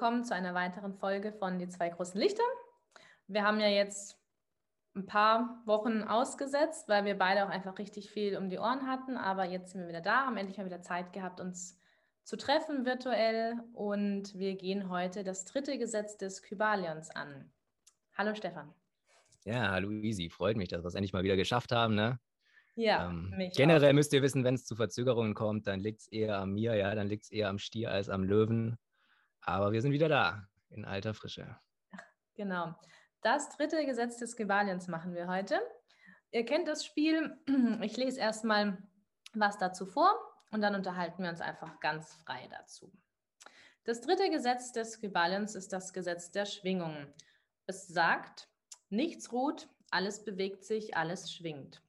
willkommen zu einer weiteren Folge von Die zwei großen Lichter. Wir haben ja jetzt ein paar Wochen ausgesetzt, weil wir beide auch einfach richtig viel um die Ohren hatten. Aber jetzt sind wir wieder da, haben endlich mal wieder Zeit gehabt, uns zu treffen virtuell. Und wir gehen heute das dritte Gesetz des Kybalions an. Hallo Stefan. Ja, hallo Easy. Freut mich, dass wir es endlich mal wieder geschafft haben. Ne? Ja, ähm, generell auch. müsst ihr wissen, wenn es zu Verzögerungen kommt, dann liegt es eher an mir, ja, dann liegt es eher am Stier als am Löwen. Aber wir sind wieder da, in alter Frische. Genau. Das dritte Gesetz des Gewaliens machen wir heute. Ihr kennt das Spiel. Ich lese erstmal was dazu vor und dann unterhalten wir uns einfach ganz frei dazu. Das dritte Gesetz des Gewaliens ist das Gesetz der Schwingungen. Es sagt, nichts ruht, alles bewegt sich, alles schwingt.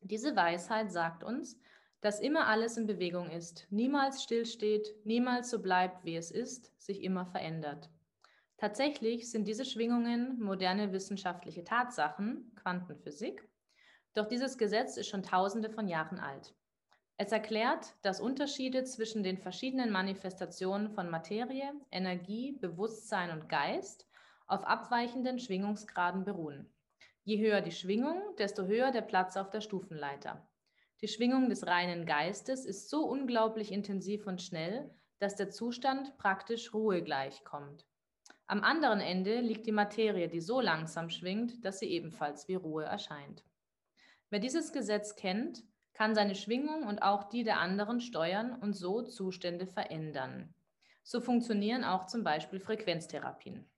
Diese Weisheit sagt uns, dass immer alles in Bewegung ist, niemals stillsteht, niemals so bleibt, wie es ist, sich immer verändert. Tatsächlich sind diese Schwingungen moderne wissenschaftliche Tatsachen, Quantenphysik, doch dieses Gesetz ist schon tausende von Jahren alt. Es erklärt, dass Unterschiede zwischen den verschiedenen Manifestationen von Materie, Energie, Bewusstsein und Geist auf abweichenden Schwingungsgraden beruhen. Je höher die Schwingung, desto höher der Platz auf der Stufenleiter. Die Schwingung des reinen Geistes ist so unglaublich intensiv und schnell, dass der Zustand praktisch Ruhe gleichkommt. Am anderen Ende liegt die Materie, die so langsam schwingt, dass sie ebenfalls wie Ruhe erscheint. Wer dieses Gesetz kennt, kann seine Schwingung und auch die der anderen steuern und so Zustände verändern. So funktionieren auch zum Beispiel Frequenztherapien.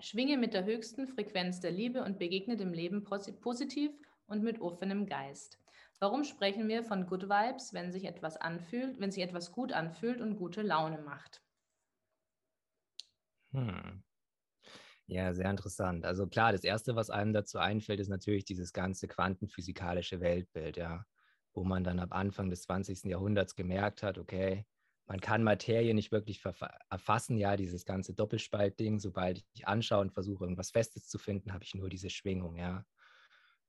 Schwinge mit der höchsten Frequenz der Liebe und begegne dem Leben positiv und mit offenem Geist. Warum sprechen wir von Good Vibes, wenn sich etwas anfühlt, wenn sich etwas gut anfühlt und gute Laune macht? Hm. Ja, sehr interessant. Also klar, das Erste, was einem dazu einfällt, ist natürlich dieses ganze quantenphysikalische Weltbild, ja, wo man dann ab Anfang des 20. Jahrhunderts gemerkt hat, okay, man kann Materie nicht wirklich erfassen, ja, dieses ganze Doppelspaltding. Sobald ich anschaue und versuche, irgendwas Festes zu finden, habe ich nur diese Schwingung, ja.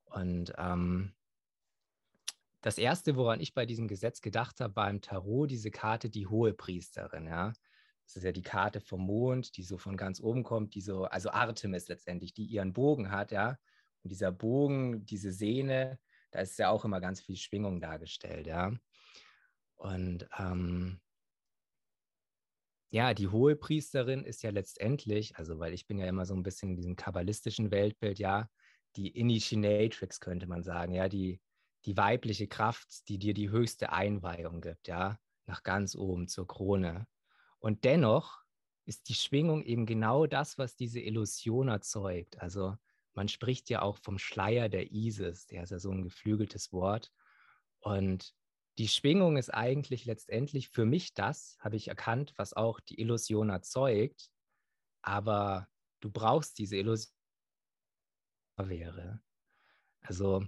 Und ähm, das erste, woran ich bei diesem Gesetz gedacht habe, war im Tarot diese Karte, die hohe Priesterin, ja. Das ist ja die Karte vom Mond, die so von ganz oben kommt, die so, also Artemis letztendlich, die ihren Bogen hat, ja. Und dieser Bogen, diese Sehne, da ist ja auch immer ganz viel Schwingung dargestellt, ja. Und ähm, ja, die hohe Priesterin ist ja letztendlich, also weil ich bin ja immer so ein bisschen in diesem kabbalistischen Weltbild, ja, die Initiatrix könnte man sagen, ja, die, die weibliche Kraft, die dir die höchste Einweihung gibt, ja, nach ganz oben zur Krone. Und dennoch ist die Schwingung eben genau das, was diese Illusion erzeugt. Also man spricht ja auch vom Schleier der Isis, der ist ja so ein geflügeltes Wort. Und die Schwingung ist eigentlich letztendlich für mich das, habe ich erkannt, was auch die Illusion erzeugt. Aber du brauchst diese Illusion wäre. Also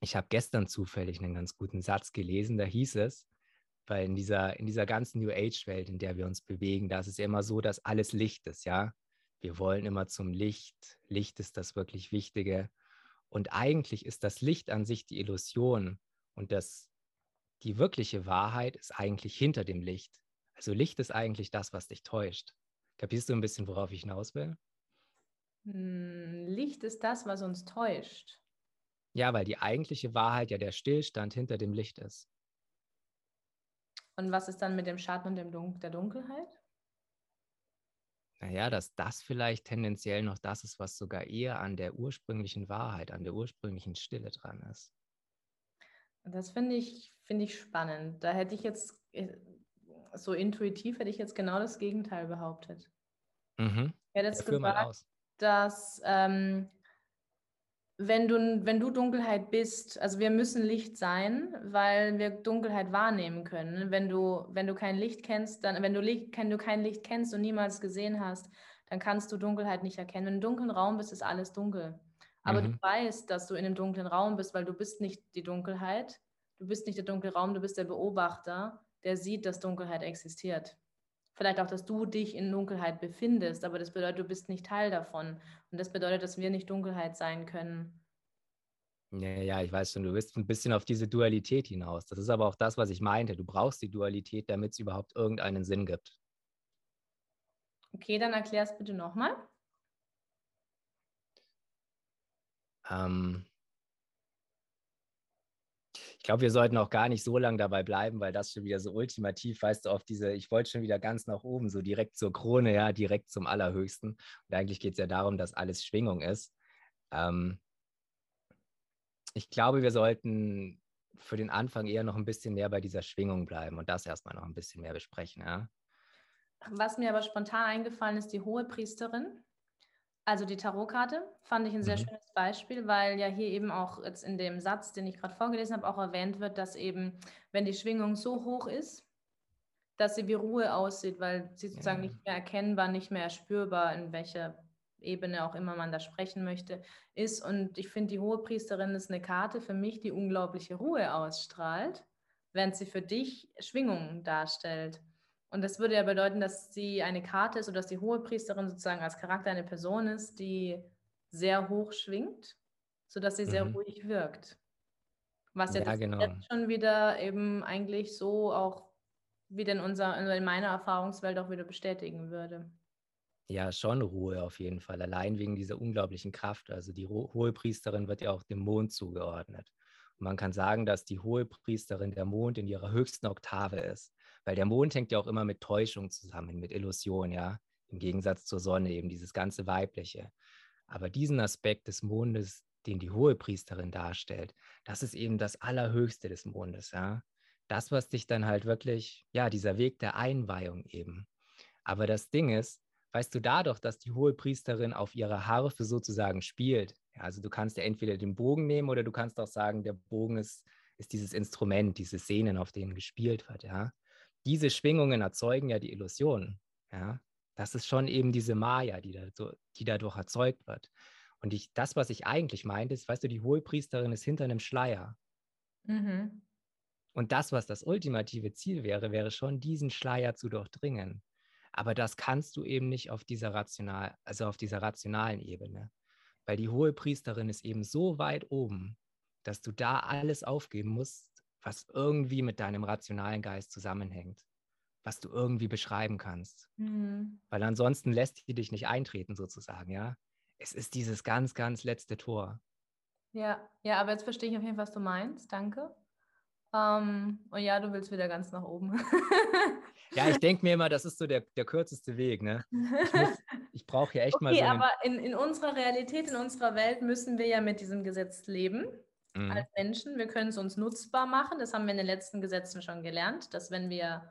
ich habe gestern zufällig einen ganz guten Satz gelesen, da hieß es, weil in dieser, in dieser ganzen New Age-Welt, in der wir uns bewegen, da ist es ja immer so, dass alles Licht ist, ja. Wir wollen immer zum Licht. Licht ist das wirklich Wichtige. Und eigentlich ist das Licht an sich die Illusion und das, die wirkliche Wahrheit ist eigentlich hinter dem Licht. Also Licht ist eigentlich das, was dich täuscht. Kapierst du ein bisschen, worauf ich hinaus will? Hm, Licht ist das, was uns täuscht. Ja, weil die eigentliche Wahrheit ja der Stillstand hinter dem Licht ist. Und was ist dann mit dem Schatten und dem Dun der Dunkelheit? Naja, dass das vielleicht tendenziell noch das ist, was sogar eher an der ursprünglichen Wahrheit, an der ursprünglichen Stille dran ist. Das finde ich, find ich spannend. Da hätte ich jetzt, äh, so intuitiv hätte ich jetzt genau das Gegenteil behauptet. Mhm. Ich hätte jetzt gesagt, dass ähm, wenn du, wenn du Dunkelheit bist, also wir müssen Licht sein, weil wir Dunkelheit wahrnehmen können. Wenn du, wenn du kein Licht kennst, dann, wenn du, Licht, wenn du kein Licht kennst und niemals gesehen hast, dann kannst du Dunkelheit nicht erkennen. Wenn du im dunklen Raum bist, ist alles dunkel. Aber mhm. du weißt, dass du in einem dunklen Raum bist, weil du bist nicht die Dunkelheit, du bist nicht der dunkle Raum, du bist der Beobachter, der sieht, dass Dunkelheit existiert. Vielleicht auch, dass du dich in Dunkelheit befindest, aber das bedeutet, du bist nicht Teil davon. Und das bedeutet, dass wir nicht Dunkelheit sein können. Ja, ja, ich weiß schon, du bist ein bisschen auf diese Dualität hinaus. Das ist aber auch das, was ich meinte. Du brauchst die Dualität, damit es überhaupt irgendeinen Sinn gibt. Okay, dann erklär es bitte nochmal. Ähm, ich glaube, wir sollten auch gar nicht so lange dabei bleiben, weil das schon wieder so ultimativ, weißt du, auf diese, ich wollte schon wieder ganz nach oben, so direkt zur Krone, ja, direkt zum Allerhöchsten. Und eigentlich geht es ja darum, dass alles Schwingung ist. Ähm, ich glaube, wir sollten für den Anfang eher noch ein bisschen mehr bei dieser Schwingung bleiben und das erstmal noch ein bisschen mehr besprechen, ja. Was mir aber spontan eingefallen ist, die hohe Priesterin. Also die Tarotkarte fand ich ein sehr mhm. schönes Beispiel, weil ja hier eben auch jetzt in dem Satz, den ich gerade vorgelesen habe, auch erwähnt wird, dass eben, wenn die Schwingung so hoch ist, dass sie wie Ruhe aussieht, weil sie sozusagen ja. nicht mehr erkennbar, nicht mehr spürbar, in welcher Ebene auch immer man da sprechen möchte, ist. Und ich finde, die hohe Priesterin ist eine Karte für mich, die unglaubliche Ruhe ausstrahlt, während sie für dich Schwingungen darstellt. Und das würde ja bedeuten, dass sie eine Karte ist oder dass die Hohepriesterin sozusagen als Charakter eine Person ist, die sehr hoch schwingt, sodass sie mhm. sehr ruhig wirkt. Was ja, ja genau. jetzt schon wieder eben eigentlich so auch wieder in, unser, in meiner Erfahrungswelt auch wieder bestätigen würde. Ja, schon Ruhe auf jeden Fall, allein wegen dieser unglaublichen Kraft. Also die Hohepriesterin wird ja auch dem Mond zugeordnet. Und man kann sagen, dass die Hohepriesterin der Mond in ihrer höchsten Oktave ist. Weil der Mond hängt ja auch immer mit Täuschung zusammen, mit Illusion, ja. Im Gegensatz zur Sonne, eben dieses ganze Weibliche. Aber diesen Aspekt des Mondes, den die Hohepriesterin darstellt, das ist eben das Allerhöchste des Mondes, ja. Das, was dich dann halt wirklich, ja, dieser Weg der Einweihung eben. Aber das Ding ist, weißt du dadurch, dass die Hohepriesterin auf ihrer Harfe sozusagen spielt, ja, also du kannst ja entweder den Bogen nehmen oder du kannst auch sagen, der Bogen ist, ist dieses Instrument, diese Szenen, auf denen gespielt wird, ja diese Schwingungen erzeugen ja die Illusion. Ja? Das ist schon eben diese Maya, die, da so, die dadurch erzeugt wird. Und ich, das, was ich eigentlich meinte, ist, weißt du, die Hohepriesterin ist hinter einem Schleier. Mhm. Und das, was das ultimative Ziel wäre, wäre schon, diesen Schleier zu durchdringen. Aber das kannst du eben nicht auf dieser rational, also auf dieser rationalen Ebene. Weil die Hohepriesterin ist eben so weit oben, dass du da alles aufgeben musst, was irgendwie mit deinem rationalen Geist zusammenhängt, was du irgendwie beschreiben kannst. Mhm. Weil ansonsten lässt die dich nicht eintreten, sozusagen, ja. Es ist dieses ganz, ganz letzte Tor. Ja, ja, aber jetzt verstehe ich auf jeden Fall, was du meinst. Danke. Um, und ja, du willst wieder ganz nach oben. ja, ich denke mir immer, das ist so der, der kürzeste Weg. Ne? Ich, ich brauche ja echt okay, mal so. Okay, aber in, in unserer Realität, in unserer Welt müssen wir ja mit diesem Gesetz leben mhm. als Menschen. Wir können es uns nutzbar machen. Das haben wir in den letzten Gesetzen schon gelernt, dass wenn wir,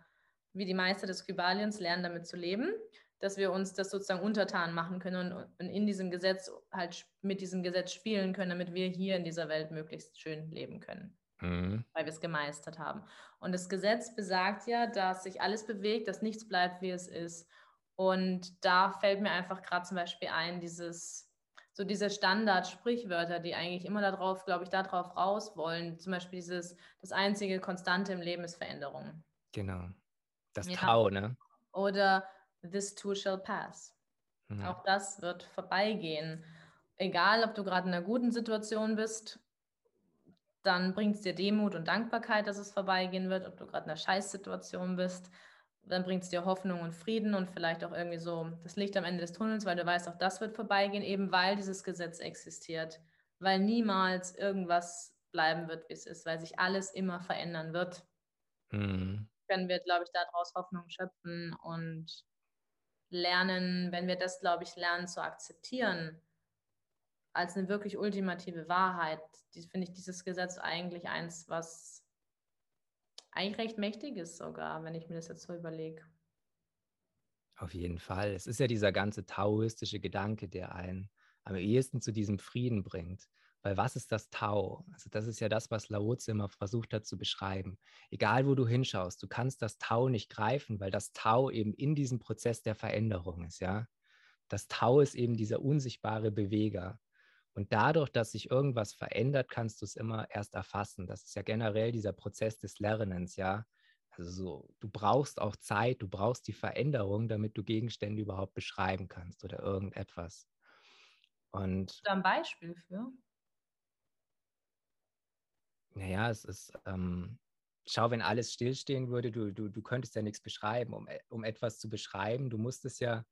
wie die Meister des Kybaliens, lernen, damit zu leben, dass wir uns das sozusagen untertan machen können und, und in diesem Gesetz halt mit diesem Gesetz spielen können, damit wir hier in dieser Welt möglichst schön leben können. Mhm. Weil wir es gemeistert haben. Und das Gesetz besagt ja, dass sich alles bewegt, dass nichts bleibt, wie es ist. Und da fällt mir einfach gerade zum Beispiel ein, dieses so diese Standard-Sprichwörter, die eigentlich immer darauf, glaube ich, darauf raus wollen. Zum Beispiel dieses, das einzige Konstante im Leben ist Veränderung. Genau. Das ja. Tau, ne? Oder this too shall pass. Mhm. Auch das wird vorbeigehen. Egal, ob du gerade in einer guten Situation bist, dann bringt es dir Demut und Dankbarkeit, dass es vorbeigehen wird. Ob du gerade in einer Scheißsituation bist, dann bringt es dir Hoffnung und Frieden und vielleicht auch irgendwie so das Licht am Ende des Tunnels, weil du weißt, auch das wird vorbeigehen, eben weil dieses Gesetz existiert, weil niemals irgendwas bleiben wird, wie es ist, weil sich alles immer verändern wird. Mhm. Können wir, glaube ich, daraus Hoffnung schöpfen und lernen, wenn wir das, glaube ich, lernen zu akzeptieren, als eine wirklich ultimative Wahrheit, die, finde ich dieses Gesetz eigentlich eins, was eigentlich recht mächtig ist sogar, wenn ich mir das jetzt so überlege. Auf jeden Fall. Es ist ja dieser ganze taoistische Gedanke, der einen am ehesten zu diesem Frieden bringt. Weil was ist das Tau? Also das ist ja das, was Lao Tzu immer versucht hat zu beschreiben. Egal, wo du hinschaust, du kannst das Tau nicht greifen, weil das Tau eben in diesem Prozess der Veränderung ist, ja. Das Tau ist eben dieser unsichtbare Beweger. Und dadurch, dass sich irgendwas verändert, kannst du es immer erst erfassen. Das ist ja generell dieser Prozess des Lernens, ja. Also so, du brauchst auch Zeit, du brauchst die Veränderung, damit du Gegenstände überhaupt beschreiben kannst oder irgendetwas. Und da ein Beispiel für? Naja, es ist, ähm, schau, wenn alles stillstehen würde, du, du, du könntest ja nichts beschreiben. Um, um etwas zu beschreiben, du musst es ja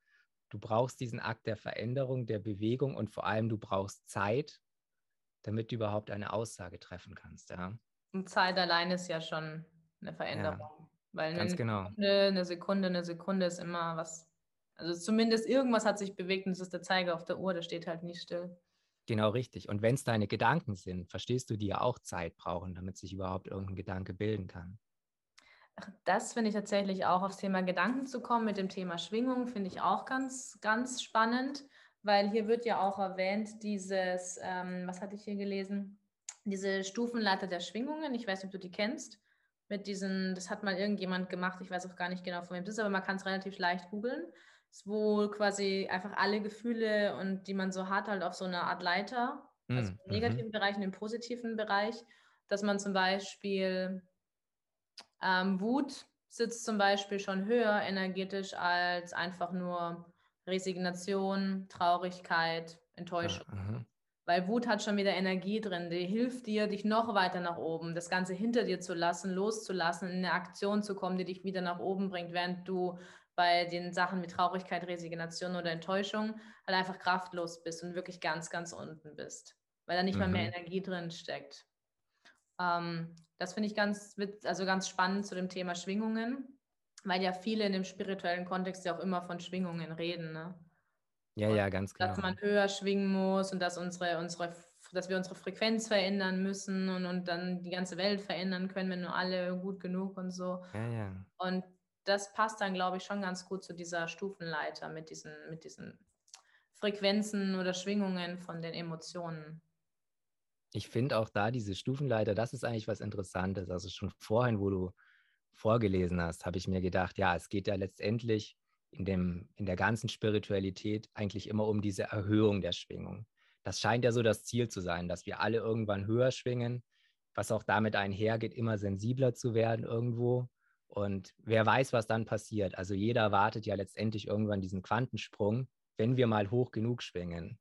du brauchst diesen Akt der Veränderung, der Bewegung und vor allem du brauchst Zeit, damit du überhaupt eine Aussage treffen kannst. Ja? Und Zeit allein ist ja schon eine Veränderung. Ja, weil ganz eine, genau. Sekunde, eine Sekunde, eine Sekunde ist immer was. Also zumindest irgendwas hat sich bewegt und es ist der Zeiger auf der Uhr, der steht halt nicht still. Genau richtig. Und wenn es deine Gedanken sind, verstehst du, die ja auch Zeit brauchen, damit sich überhaupt irgendein Gedanke bilden kann. Das finde ich tatsächlich auch aufs Thema Gedanken zu kommen mit dem Thema Schwingung, finde ich auch ganz, ganz spannend, weil hier wird ja auch erwähnt, dieses, ähm, was hatte ich hier gelesen? Diese Stufenleiter der Schwingungen. Ich weiß nicht, ob du die kennst. Mit diesen, das hat mal irgendjemand gemacht, ich weiß auch gar nicht genau, von wem das ist, aber man kann es relativ leicht googeln. Wo quasi einfach alle Gefühle und die man so hat, halt auf so eine Art Leiter, also im hm, negativen mhm. Bereich und im positiven Bereich, dass man zum Beispiel ähm, Wut sitzt zum Beispiel schon höher energetisch als einfach nur Resignation, Traurigkeit, Enttäuschung. Ja, Weil Wut hat schon wieder Energie drin, die hilft dir, dich noch weiter nach oben, das Ganze hinter dir zu lassen, loszulassen, in eine Aktion zu kommen, die dich wieder nach oben bringt, während du bei den Sachen wie Traurigkeit, Resignation oder Enttäuschung halt einfach kraftlos bist und wirklich ganz, ganz unten bist, weil da nicht mhm. mal mehr mhm. Energie drin steckt. Ähm, das finde ich ganz, also ganz spannend zu dem Thema Schwingungen, weil ja viele in dem spirituellen Kontext ja auch immer von Schwingungen reden. Ne? Ja, und ja, ganz genau. Dass man höher schwingen muss und dass unsere, unsere dass wir unsere Frequenz verändern müssen und, und dann die ganze Welt verändern können, wenn nur alle gut genug und so. Ja, ja. Und das passt dann, glaube ich, schon ganz gut zu dieser Stufenleiter mit diesen, mit diesen Frequenzen oder Schwingungen von den Emotionen ich finde auch da diese Stufenleiter, das ist eigentlich was Interessantes. Also schon vorhin, wo du vorgelesen hast, habe ich mir gedacht, ja, es geht ja letztendlich in, dem, in der ganzen Spiritualität eigentlich immer um diese Erhöhung der Schwingung. Das scheint ja so das Ziel zu sein, dass wir alle irgendwann höher schwingen, was auch damit einhergeht, immer sensibler zu werden irgendwo. Und wer weiß, was dann passiert. Also jeder erwartet ja letztendlich irgendwann diesen Quantensprung, wenn wir mal hoch genug schwingen.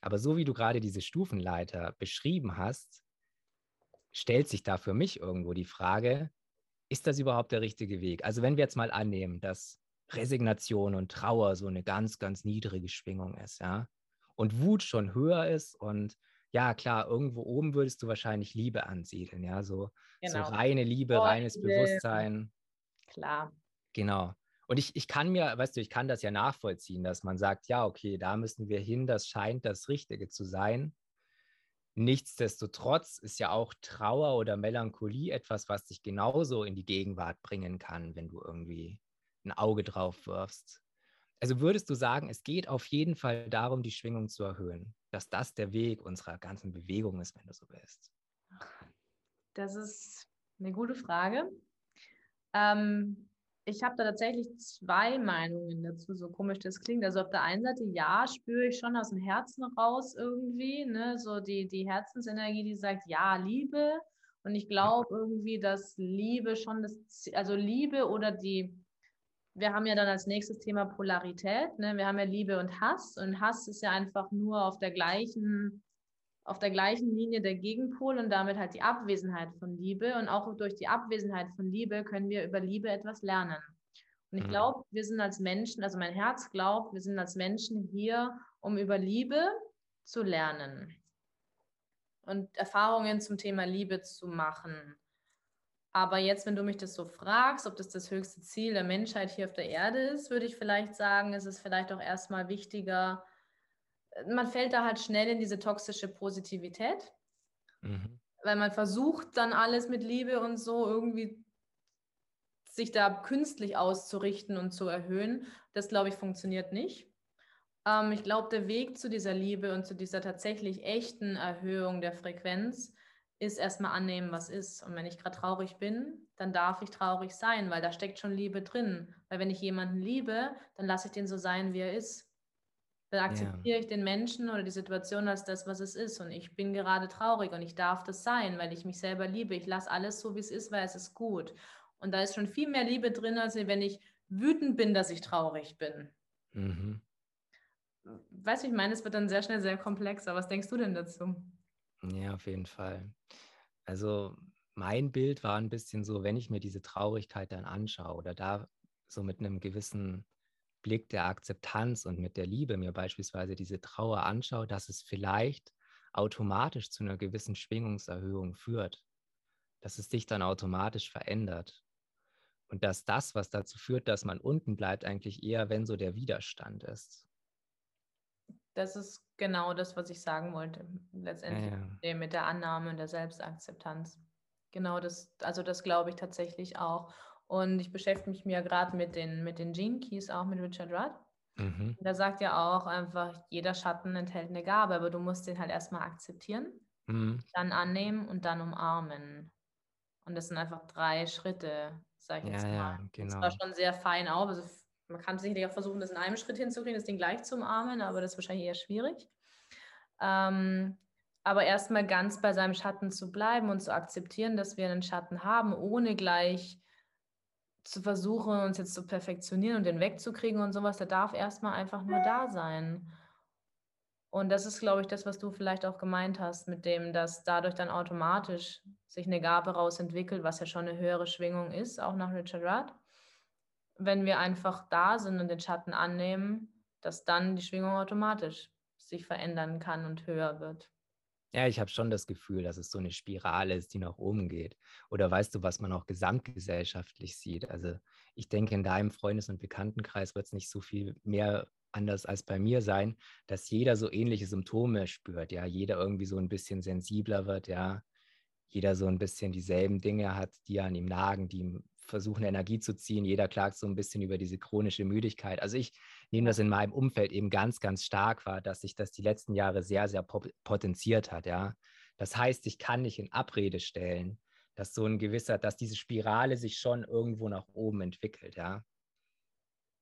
Aber so wie du gerade diese Stufenleiter beschrieben hast, stellt sich da für mich irgendwo die Frage, ist das überhaupt der richtige Weg? Also wenn wir jetzt mal annehmen, dass Resignation und Trauer so eine ganz, ganz niedrige Schwingung ist, ja, und Wut schon höher ist und ja, klar, irgendwo oben würdest du wahrscheinlich Liebe ansiedeln, ja, so, genau. so reine Liebe, oh, reines Bewusstsein. Klar. Genau. Und ich, ich kann mir, weißt du, ich kann das ja nachvollziehen, dass man sagt, ja, okay, da müssen wir hin, das scheint das Richtige zu sein. Nichtsdestotrotz ist ja auch Trauer oder Melancholie etwas, was dich genauso in die Gegenwart bringen kann, wenn du irgendwie ein Auge drauf wirfst. Also würdest du sagen, es geht auf jeden Fall darum, die Schwingung zu erhöhen, dass das der Weg unserer ganzen Bewegung ist, wenn du so willst? Das ist eine gute Frage. Ähm, ich habe da tatsächlich zwei Meinungen dazu, so komisch das klingt. Also auf der einen Seite, ja, spüre ich schon aus dem Herzen raus irgendwie, ne, so die, die Herzensenergie, die sagt, ja, Liebe. Und ich glaube irgendwie, dass Liebe schon das, also Liebe oder die, wir haben ja dann als nächstes Thema Polarität, ne? wir haben ja Liebe und Hass und Hass ist ja einfach nur auf der gleichen auf der gleichen Linie der Gegenpol und damit halt die Abwesenheit von Liebe. Und auch durch die Abwesenheit von Liebe können wir über Liebe etwas lernen. Und ich mhm. glaube, wir sind als Menschen, also mein Herz glaubt, wir sind als Menschen hier, um über Liebe zu lernen und Erfahrungen zum Thema Liebe zu machen. Aber jetzt, wenn du mich das so fragst, ob das das höchste Ziel der Menschheit hier auf der Erde ist, würde ich vielleicht sagen, ist es vielleicht auch erstmal wichtiger, man fällt da halt schnell in diese toxische Positivität, mhm. weil man versucht dann alles mit Liebe und so irgendwie sich da künstlich auszurichten und zu erhöhen. Das, glaube ich, funktioniert nicht. Ähm, ich glaube, der Weg zu dieser Liebe und zu dieser tatsächlich echten Erhöhung der Frequenz ist erstmal annehmen, was ist. Und wenn ich gerade traurig bin, dann darf ich traurig sein, weil da steckt schon Liebe drin. Weil wenn ich jemanden liebe, dann lasse ich den so sein, wie er ist. Dann akzeptiere ja. ich den Menschen oder die Situation als das, was es ist. Und ich bin gerade traurig und ich darf das sein, weil ich mich selber liebe. Ich lasse alles so, wie es ist, weil es ist gut. Und da ist schon viel mehr Liebe drin, als wenn ich wütend bin, dass ich traurig bin. Mhm. Weißt du, ich meine, es wird dann sehr schnell sehr komplex. Aber was denkst du denn dazu? Ja, auf jeden Fall. Also mein Bild war ein bisschen so, wenn ich mir diese Traurigkeit dann anschaue oder da so mit einem gewissen Blick der Akzeptanz und mit der Liebe mir beispielsweise diese Trauer anschaue, dass es vielleicht automatisch zu einer gewissen Schwingungserhöhung führt, dass es dich dann automatisch verändert und dass das, was dazu führt, dass man unten bleibt, eigentlich eher, wenn so der Widerstand ist. Das ist genau das, was ich sagen wollte, letztendlich ja, ja. mit der Annahme und der Selbstakzeptanz. Genau das, also das glaube ich tatsächlich auch. Und ich beschäftige mich ja gerade mit den, mit den Gene Keys, auch mit Richard Rudd. Mhm. Da sagt ja auch einfach, jeder Schatten enthält eine Gabe, aber du musst den halt erstmal akzeptieren, mhm. dann annehmen und dann umarmen. Und das sind einfach drei Schritte, sag ich ja, jetzt mal. Ja, genau. Das war schon sehr fein auf. Also man kann sicherlich auch versuchen, das in einem Schritt hinzukriegen, das Ding gleich zu umarmen, aber das ist wahrscheinlich eher schwierig. Ähm, aber erstmal ganz bei seinem Schatten zu bleiben und zu akzeptieren, dass wir einen Schatten haben, ohne gleich zu versuchen, uns jetzt zu perfektionieren und den wegzukriegen und sowas, der darf erstmal einfach nur da sein. Und das ist, glaube ich, das, was du vielleicht auch gemeint hast, mit dem, dass dadurch dann automatisch sich eine Gabe rausentwickelt, was ja schon eine höhere Schwingung ist, auch nach Richard Rudd. Wenn wir einfach da sind und den Schatten annehmen, dass dann die Schwingung automatisch sich verändern kann und höher wird. Ja, ich habe schon das Gefühl, dass es so eine Spirale ist, die nach oben geht. Oder weißt du, was man auch gesamtgesellschaftlich sieht? Also ich denke, in deinem Freundes- und Bekanntenkreis wird es nicht so viel mehr anders als bei mir sein, dass jeder so ähnliche Symptome spürt, ja, jeder irgendwie so ein bisschen sensibler wird, ja, jeder so ein bisschen dieselben Dinge hat, die an ihm nagen, die ihm versuchen, Energie zu ziehen. Jeder klagt so ein bisschen über diese chronische Müdigkeit. Also ich nehme das in meinem Umfeld eben ganz, ganz stark wahr, dass sich das die letzten Jahre sehr, sehr potenziert hat, ja. Das heißt, ich kann nicht in Abrede stellen, dass so ein gewisser, dass diese Spirale sich schon irgendwo nach oben entwickelt, ja.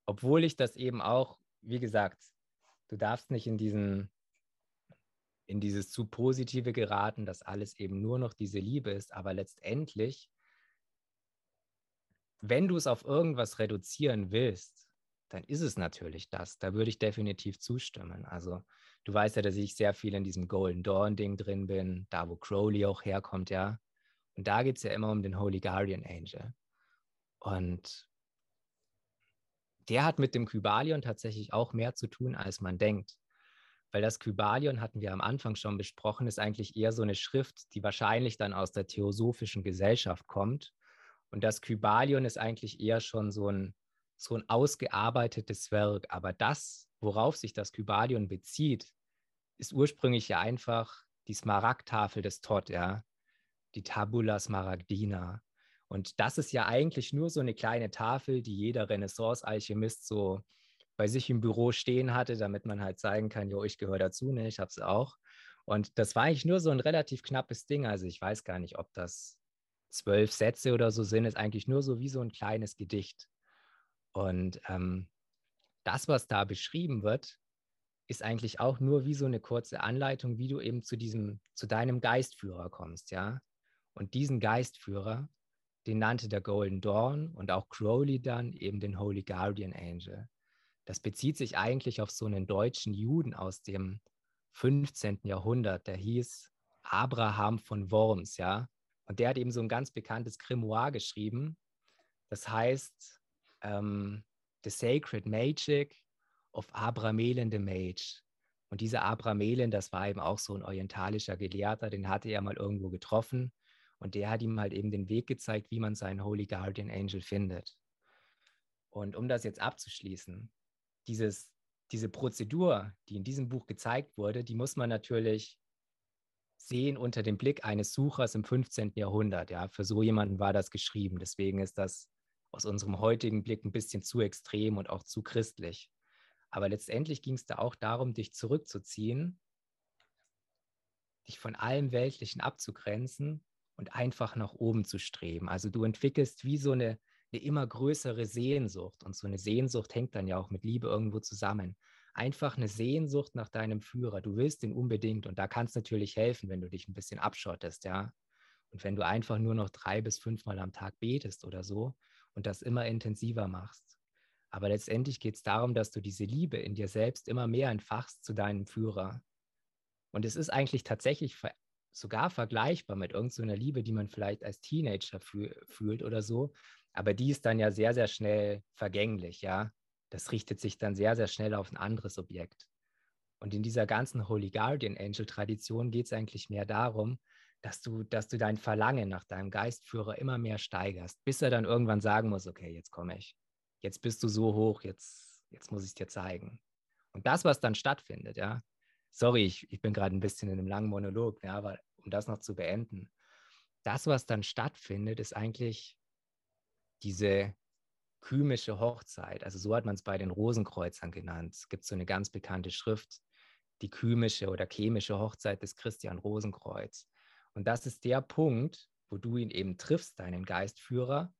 Obwohl ich das eben auch, wie gesagt, du darfst nicht in diesen in dieses zu positive geraten, dass alles eben nur noch diese Liebe ist, aber letztendlich wenn du es auf irgendwas reduzieren willst, dann ist es natürlich das. Da würde ich definitiv zustimmen. Also du weißt ja, dass ich sehr viel in diesem Golden Dawn-Ding drin bin, da wo Crowley auch herkommt, ja. Und da geht es ja immer um den Holy Guardian Angel. Und der hat mit dem Kybalion tatsächlich auch mehr zu tun, als man denkt. Weil das Kybalion, hatten wir am Anfang schon besprochen, ist eigentlich eher so eine Schrift, die wahrscheinlich dann aus der theosophischen Gesellschaft kommt und das Kybalion ist eigentlich eher schon so ein, so ein ausgearbeitetes Werk. Aber das, worauf sich das Kybalion bezieht, ist ursprünglich ja einfach die Smaragdtafel des Todd, ja, die Tabula Smaragdina. Und das ist ja eigentlich nur so eine kleine Tafel, die jeder Renaissance-Alchemist so bei sich im Büro stehen hatte, damit man halt zeigen kann, jo, ich gehöre dazu, ne, ich habe es auch. Und das war eigentlich nur so ein relativ knappes Ding. Also ich weiß gar nicht, ob das zwölf Sätze oder so sind, ist eigentlich nur so wie so ein kleines Gedicht. Und ähm, das, was da beschrieben wird, ist eigentlich auch nur wie so eine kurze Anleitung, wie du eben zu diesem, zu deinem Geistführer kommst, ja. Und diesen Geistführer, den nannte der Golden Dawn und auch Crowley dann eben den Holy Guardian Angel. Das bezieht sich eigentlich auf so einen deutschen Juden aus dem 15. Jahrhundert, der hieß Abraham von Worms, ja. Und der hat eben so ein ganz bekanntes Grimoire geschrieben. Das heißt ähm, The Sacred Magic of Abramelen the Mage. Und dieser Abramelen, das war eben auch so ein orientalischer Gelehrter, den hatte er mal irgendwo getroffen. Und der hat ihm halt eben den Weg gezeigt, wie man seinen Holy Guardian Angel findet. Und um das jetzt abzuschließen, dieses, diese Prozedur, die in diesem Buch gezeigt wurde, die muss man natürlich sehen unter dem Blick eines Suchers im 15. Jahrhundert. Ja, für so jemanden war das geschrieben. Deswegen ist das aus unserem heutigen Blick ein bisschen zu extrem und auch zu christlich. Aber letztendlich ging es da auch darum, dich zurückzuziehen, dich von allem Weltlichen abzugrenzen und einfach nach oben zu streben. Also du entwickelst wie so eine, eine immer größere Sehnsucht. Und so eine Sehnsucht hängt dann ja auch mit Liebe irgendwo zusammen einfach eine Sehnsucht nach deinem Führer. Du willst ihn unbedingt und da kann es natürlich helfen, wenn du dich ein bisschen abschottest, ja. Und wenn du einfach nur noch drei bis fünfmal am Tag betest oder so und das immer intensiver machst. Aber letztendlich geht es darum, dass du diese Liebe in dir selbst immer mehr entfachst zu deinem Führer. Und es ist eigentlich tatsächlich sogar vergleichbar mit irgendeiner so Liebe, die man vielleicht als Teenager fühlt oder so. Aber die ist dann ja sehr, sehr schnell vergänglich, ja. das richtet sich dann sehr, sehr schnell auf ein anderes Objekt. Und in dieser ganzen Holy Guardian Angel Tradition geht es eigentlich mehr darum, dass du, dass du dein Verlangen nach deinem Geistführer immer mehr steigerst, bis er dann irgendwann sagen muss, okay, jetzt komme ich. Jetzt bist du so hoch, jetzt, jetzt muss ich dir zeigen. Und das, was dann stattfindet, ja, sorry, ich, ich bin gerade ein bisschen in einem langen Monolog, ja, aber um das noch zu beenden, das, was dann stattfindet, ist eigentlich diese kymische Hochzeit. Also so hat man es bei den Rosenkreuzern genannt. Es gibt so eine ganz bekannte Schrift, die kymische oder chemische Hochzeit des Christian Rosenkreuz. Und das ist der Punkt, wo du ihn eben triffst, deinen Geistführer,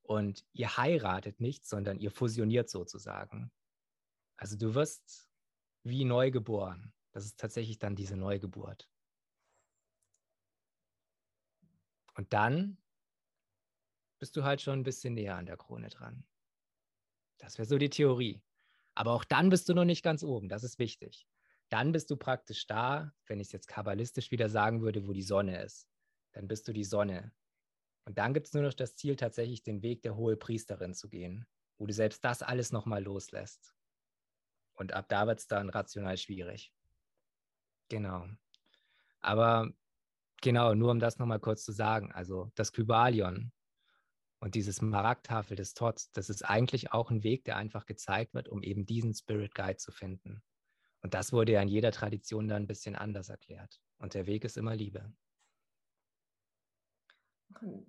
und ihr heiratet nicht, sondern ihr fusioniert sozusagen. Also du wirst wie neu geboren. Das ist tatsächlich dann diese Neugeburt. Und dann bist du halt schon ein bisschen näher an der Krone dran. Das wäre so die Theorie. Aber auch dann bist du noch nicht ganz oben. Das ist wichtig dann bist du praktisch da, wenn ich es jetzt kabbalistisch wieder sagen würde, wo die Sonne ist. Dann bist du die Sonne. Und dann gibt es nur noch das Ziel, tatsächlich den Weg der hohe Priesterin zu gehen, wo du selbst das alles nochmal loslässt. Und ab da wird es dann rational schwierig. Genau. Aber genau, nur um das nochmal kurz zu sagen, also das Kybalion und dieses Maragtafel des Tots, das ist eigentlich auch ein Weg, der einfach gezeigt wird, um eben diesen Spirit Guide zu finden. Und das wurde ja in jeder Tradition dann ein bisschen anders erklärt. Und der Weg ist immer Liebe.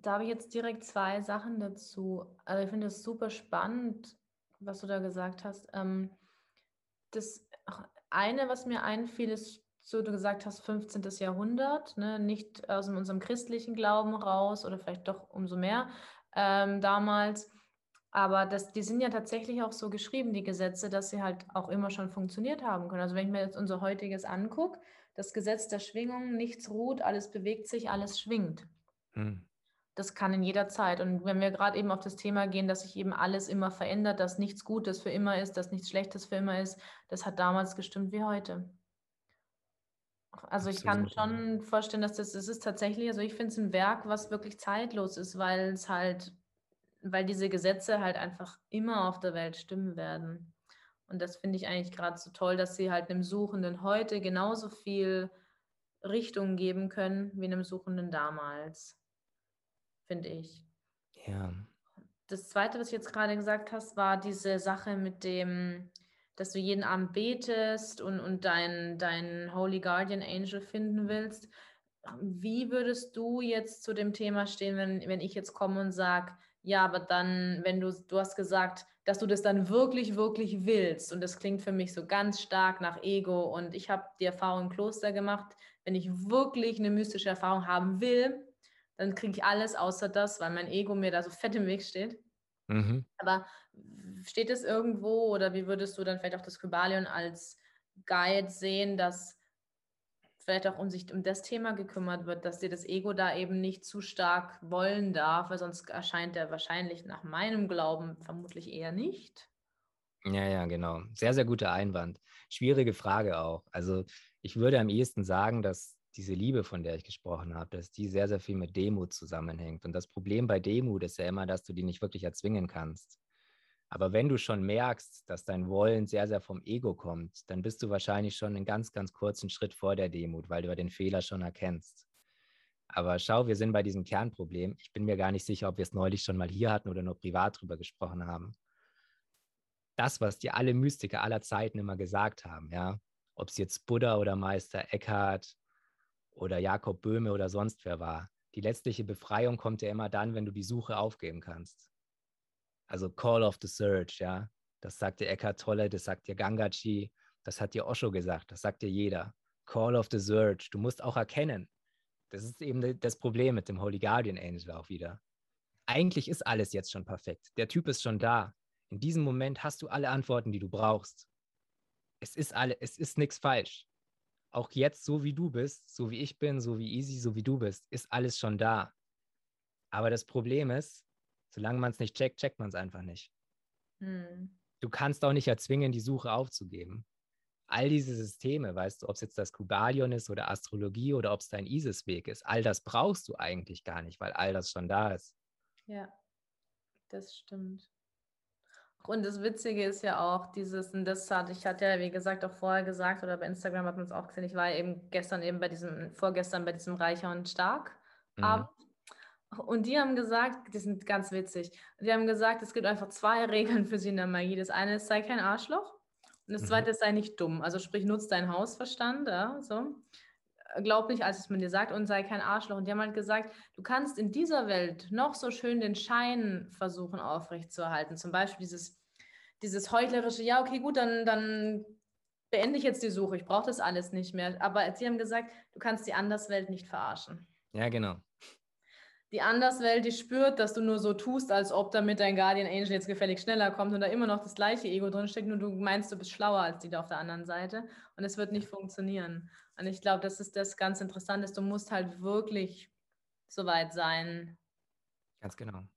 Da habe ich jetzt direkt zwei Sachen dazu. Also ich finde es super spannend, was du da gesagt hast. Ähm, das eine, was mir einfiel, ist, so du gesagt hast, 15. Jahrhundert, ne? nicht aus unserem christlichen Glauben raus oder vielleicht doch umso mehr ähm, damals. Aber das, die sind ja tatsächlich auch so geschrieben, die Gesetze, dass sie halt auch immer schon funktioniert haben können. Also wenn ich mir jetzt unser heutiges angucke, das Gesetz der Schwingung, nichts ruht, alles bewegt sich, alles schwingt. Hm. Das kann in jeder Zeit. Und wenn wir gerade eben auf das Thema gehen, dass sich eben alles immer verändert, dass nichts Gutes für immer ist, dass nichts Schlechtes für immer ist, das hat damals gestimmt wie heute. Also ich kann schon vorstellen, dass das, das ist tatsächlich, also ich finde es ein Werk, was wirklich zeitlos ist, weil es halt weil diese Gesetze halt einfach immer auf der Welt stimmen werden. Und das finde ich eigentlich gerade so toll, dass sie halt einem Suchenden heute genauso viel Richtung geben können wie einem Suchenden damals, finde ich. Ja. Das Zweite, was du jetzt gerade gesagt hast, war diese Sache mit dem, dass du jeden Abend betest und, und deinen dein Holy Guardian Angel finden willst. Wie würdest du jetzt zu dem Thema stehen, wenn, wenn ich jetzt komme und sage, ja, aber dann, wenn du, du hast gesagt, dass du das dann wirklich, wirklich willst. Und das klingt für mich so ganz stark nach Ego. Und ich habe die Erfahrung im Kloster gemacht, wenn ich wirklich eine mystische Erfahrung haben will, dann kriege ich alles außer das, weil mein Ego mir da so fett im Weg steht. Mhm. Aber steht es irgendwo oder wie würdest du dann vielleicht auch das Kybalion als Guide sehen, dass vielleicht auch um sich um das Thema gekümmert wird, dass dir das Ego da eben nicht zu stark wollen darf, weil sonst erscheint er wahrscheinlich nach meinem Glauben vermutlich eher nicht. Ja, ja, genau. Sehr, sehr guter Einwand. Schwierige Frage auch. Also ich würde am ehesten sagen, dass diese Liebe, von der ich gesprochen habe, dass die sehr, sehr viel mit Demut zusammenhängt. Und das Problem bei Demut ist ja immer, dass du die nicht wirklich erzwingen kannst. Aber wenn du schon merkst, dass dein Wollen sehr, sehr vom Ego kommt, dann bist du wahrscheinlich schon einen ganz, ganz kurzen Schritt vor der Demut, weil du den Fehler schon erkennst. Aber schau, wir sind bei diesem Kernproblem. Ich bin mir gar nicht sicher, ob wir es neulich schon mal hier hatten oder nur privat drüber gesprochen haben. Das, was dir alle Mystiker aller Zeiten immer gesagt haben, ja, ob es jetzt Buddha oder Meister Eckhart oder Jakob Böhme oder sonst wer war, die letztliche Befreiung kommt ja immer dann, wenn du die Suche aufgeben kannst. Also Call of the Search, ja. Das sagt dir Eckhart Tolle, das sagt dir Gangachi, das hat dir Osho gesagt, das sagt dir jeder. Call of the Search. Du musst auch erkennen. Das ist eben das Problem mit dem Holy Guardian Angel auch wieder. Eigentlich ist alles jetzt schon perfekt. Der Typ ist schon da. In diesem Moment hast du alle Antworten, die du brauchst. Es ist alle, es ist nichts falsch. Auch jetzt, so wie du bist, so wie ich bin, so wie Easy, so wie du bist, ist alles schon da. Aber das Problem ist, Solange man es nicht checkt, checkt man es einfach nicht. Hm. Du kannst auch nicht erzwingen, die Suche aufzugeben. All diese Systeme, weißt du, ob es jetzt das Kubalion ist oder Astrologie oder ob es dein ISIS-Weg ist, all das brauchst du eigentlich gar nicht, weil all das schon da ist. Ja, das stimmt. Und das Witzige ist ja auch dieses, und das hatte ich hatte ja, wie gesagt, auch vorher gesagt, oder bei Instagram hat man es auch gesehen, ich war eben gestern eben bei diesem, vorgestern bei diesem Reicher und Stark mhm. Abend. Und die haben gesagt, die sind ganz witzig, die haben gesagt, es gibt einfach zwei Regeln für sie in der Magie. Das eine ist, sei kein Arschloch. Und das mhm. zweite ist, sei nicht dumm. Also sprich, nutz deinen Hausverstand, ja, so. Glaub nicht, als es man dir sagt, und sei kein Arschloch. Und die haben halt gesagt, du kannst in dieser Welt noch so schön den Schein versuchen aufrechtzuerhalten. Zum Beispiel dieses, dieses heuchlerische, ja, okay, gut, dann, dann beende ich jetzt die Suche, ich brauche das alles nicht mehr. Aber sie haben gesagt, du kannst die Anderswelt nicht verarschen. Ja, genau die Anderswelt, die spürt, dass du nur so tust, als ob damit dein Guardian Angel jetzt gefällig schneller kommt und da immer noch das gleiche Ego drinsteckt, nur du meinst, du bist schlauer als die da auf der anderen Seite und es wird nicht funktionieren. Und ich glaube, das ist das ganz Interessante, du musst halt wirklich so weit sein. Ganz genau.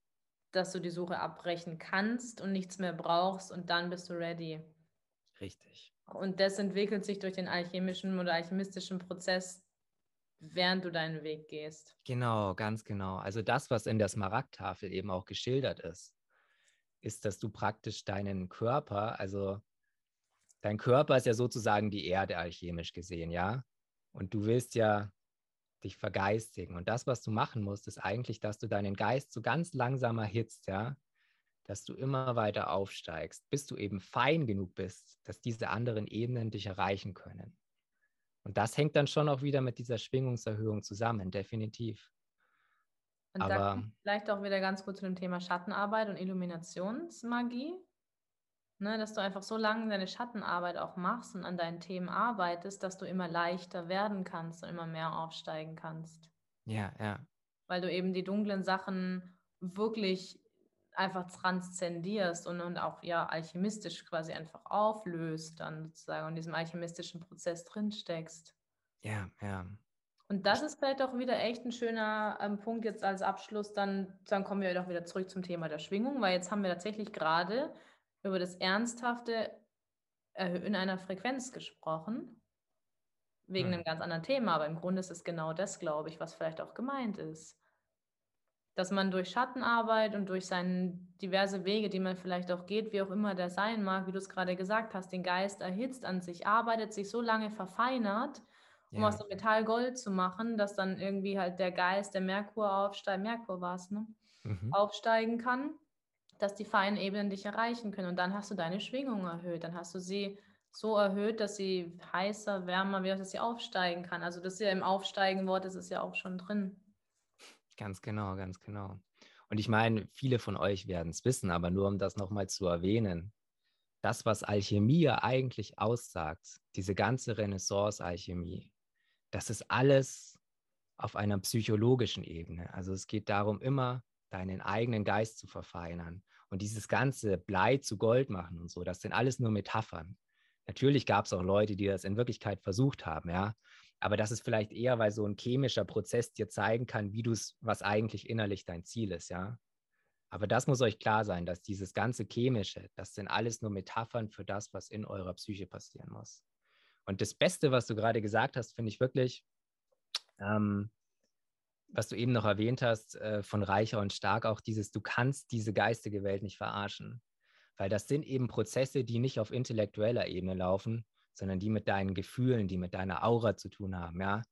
Dass du die Suche abbrechen kannst und nichts mehr brauchst und dann bist du ready. Richtig. Und das entwickelt sich durch den alchemischen oder alchemistischen Prozess während du deinen Weg gehst. Genau, ganz genau. Also das, was in der Smaragdtafel eben auch geschildert ist, ist, dass du praktisch deinen Körper, also dein Körper ist ja sozusagen die Erde alchemisch gesehen, ja? Und du willst ja dich vergeistigen. Und das, was du machen musst, ist eigentlich, dass du deinen Geist so ganz langsam erhitzt, ja? Dass du immer weiter aufsteigst, bis du eben fein genug bist, dass diese anderen Ebenen dich erreichen können. Und das hängt dann schon auch wieder mit dieser Schwingungserhöhung zusammen, definitiv. Und Aber, da vielleicht auch wieder ganz gut zu dem Thema Schattenarbeit und Illuminationsmagie. Ne, dass du einfach so lange deine Schattenarbeit auch machst und an deinen Themen arbeitest, dass du immer leichter werden kannst und immer mehr aufsteigen kannst. Ja, ja. Weil du eben die dunklen Sachen wirklich einfach transzendierst und, und auch ja alchemistisch quasi einfach auflöst, dann sozusagen in diesem alchemistischen Prozess drinsteckst. Ja, ja. Und das ist vielleicht auch wieder echt ein schöner ähm, Punkt jetzt als Abschluss. Dann, dann kommen wir doch wieder zurück zum Thema der Schwingung, weil jetzt haben wir tatsächlich gerade über das ernsthafte Erhöhen einer Frequenz gesprochen. Wegen hm. einem ganz anderen Thema, aber im Grunde ist es genau das, glaube ich, was vielleicht auch gemeint ist dass man durch Schattenarbeit und durch seine diverse Wege, die man vielleicht auch geht, wie auch immer der sein mag, wie du es gerade gesagt hast, den Geist erhitzt an sich, arbeitet, sich so lange verfeinert, um ja. aus dem Metall Gold zu machen, dass dann irgendwie halt der Geist, der Merkur aufsteigt, Merkur war es, ne? Mhm. aufsteigen kann, dass die feinen Ebenen dich erreichen können. Und dann hast du deine Schwingung erhöht, dann hast du sie so erhöht, dass sie heißer, wärmer wird, dass sie aufsteigen kann. Also das ist ja im Aufsteigen Wort, das ist ja auch schon drin. Ganz genau, ganz genau. Und ich meine, viele von euch werden es wissen, aber nur um das nochmal zu erwähnen, das, was Alchemie eigentlich aussagt, diese ganze Renaissance-Alchemie, das ist alles auf einer psychologischen Ebene. Also es geht darum, immer deinen eigenen Geist zu verfeinern und dieses ganze Blei zu Gold machen und so, das sind alles nur Metaphern. Natürlich gab es auch Leute, die das in Wirklichkeit versucht haben, ja, aber das ist vielleicht eher, weil so ein chemischer Prozess dir zeigen kann, wie du es, was eigentlich innerlich dein Ziel ist, ja. Aber das muss euch klar sein, dass dieses ganze Chemische, das sind alles nur Metaphern für das, was in eurer Psyche passieren muss. Und das Beste, was du gerade gesagt hast, finde ich wirklich, ähm, was du eben noch erwähnt hast, äh, von Reicher und Stark, auch dieses, du kannst diese geistige Welt nicht verarschen. Weil das sind eben Prozesse, die nicht auf intellektueller Ebene laufen, sondern die mit deinen Gefühlen, die mit deiner Aura zu tun haben, ja.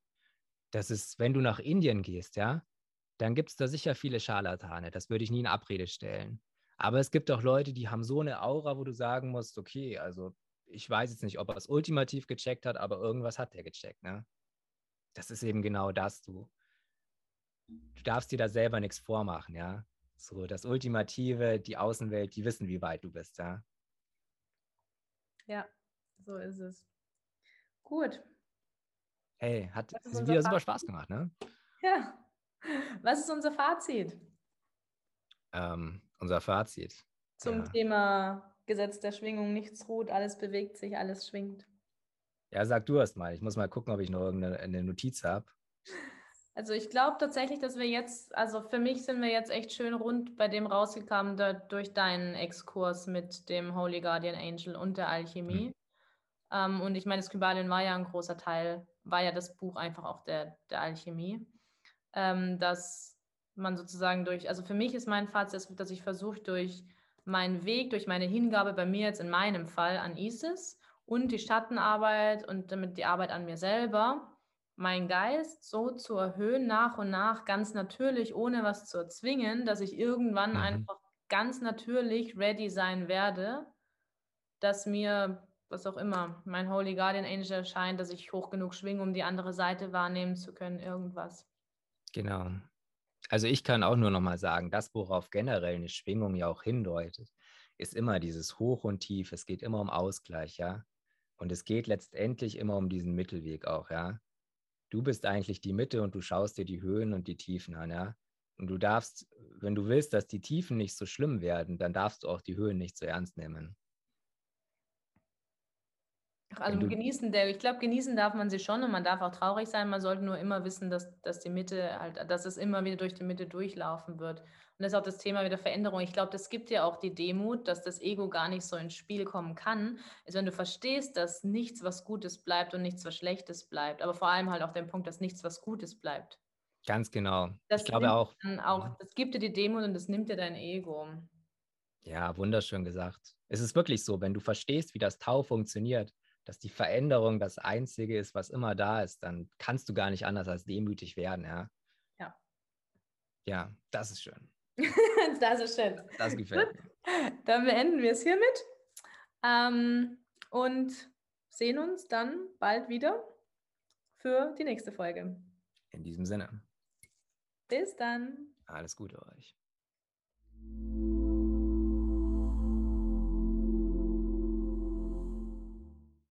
Das ist, wenn du nach Indien gehst, ja, dann gibt es da sicher viele Scharlatane. Das würde ich nie in Abrede stellen. Aber es gibt auch Leute, die haben so eine Aura, wo du sagen musst, okay, also ich weiß jetzt nicht, ob er es ultimativ gecheckt hat, aber irgendwas hat er gecheckt, ne? Das ist eben genau das, du. Du darfst dir da selber nichts vormachen, ja. So, das Ultimative, die Außenwelt, die wissen, wie weit du bist, ja. Ja, so ist es. Gut. Hey, hat wieder super Spaß gemacht, ne? Ja. Was ist unser Fazit? Ähm, unser Fazit. Zum ja. Thema Gesetz der Schwingung, nichts ruht, alles bewegt sich, alles schwingt. Ja, sag du erst mal. Ich muss mal gucken, ob ich noch irgendeine Notiz habe. Also ich glaube tatsächlich, dass wir jetzt, also für mich sind wir jetzt echt schön rund bei dem rausgekommen da, durch deinen Exkurs mit dem Holy Guardian Angel und der Alchemie. Hm. Ähm, und ich meine, das Kybalien war ja ein großer Teil, war ja das Buch einfach auch der, der Alchemie. Ähm, dass man sozusagen durch, also für mich ist mein Fazit, dass ich versuche, durch mein Weg durch meine Hingabe bei mir jetzt in meinem Fall an Isis und die Schattenarbeit und damit die Arbeit an mir selber, meinen Geist so zu erhöhen, nach und nach, ganz natürlich, ohne was zu erzwingen, dass ich irgendwann mhm. einfach ganz natürlich ready sein werde, dass mir, was auch immer, mein Holy Guardian Angel erscheint, dass ich hoch genug schwinge, um die andere Seite wahrnehmen zu können, irgendwas. Genau. Also ich kann auch nur noch mal sagen, das, worauf generell eine Schwingung ja auch hindeutet, ist immer dieses Hoch und Tief. Es geht immer um Ausgleich, ja. Und es geht letztendlich immer um diesen Mittelweg auch, ja. Du bist eigentlich die Mitte und du schaust dir die Höhen und die Tiefen an, ja. Und du darfst, wenn du willst, dass die Tiefen nicht so schlimm werden, dann darfst du auch die Höhen nicht so ernst nehmen. Also genießen, der, ich glaube, genießen darf man sie schon und man darf auch traurig sein. Man sollte nur immer wissen, dass, dass die Mitte halt, dass es immer wieder durch die Mitte durchlaufen wird. Und das ist auch das Thema wieder Veränderung. Ich glaube, das gibt ja auch die Demut, dass das Ego gar nicht so ins Spiel kommen kann. Ist, wenn du verstehst, dass nichts was Gutes bleibt und nichts was Schlechtes bleibt. Aber vor allem halt auch den Punkt, dass nichts was Gutes bleibt. Ganz genau. Das ich glaube auch, auch. Das gibt dir die Demut und das nimmt dir dein Ego. Ja, wunderschön gesagt. Es ist wirklich so, wenn du verstehst, wie das Tau funktioniert, dass die Veränderung das Einzige ist, was immer da ist, dann kannst du gar nicht anders als demütig werden, ja. Ja. Ja, das ist schön. das ist schön. Das gefällt Gut. mir. Dann beenden wir es hiermit ähm, und sehen uns dann bald wieder für die nächste Folge. In diesem Sinne. Bis dann. Alles Gute euch.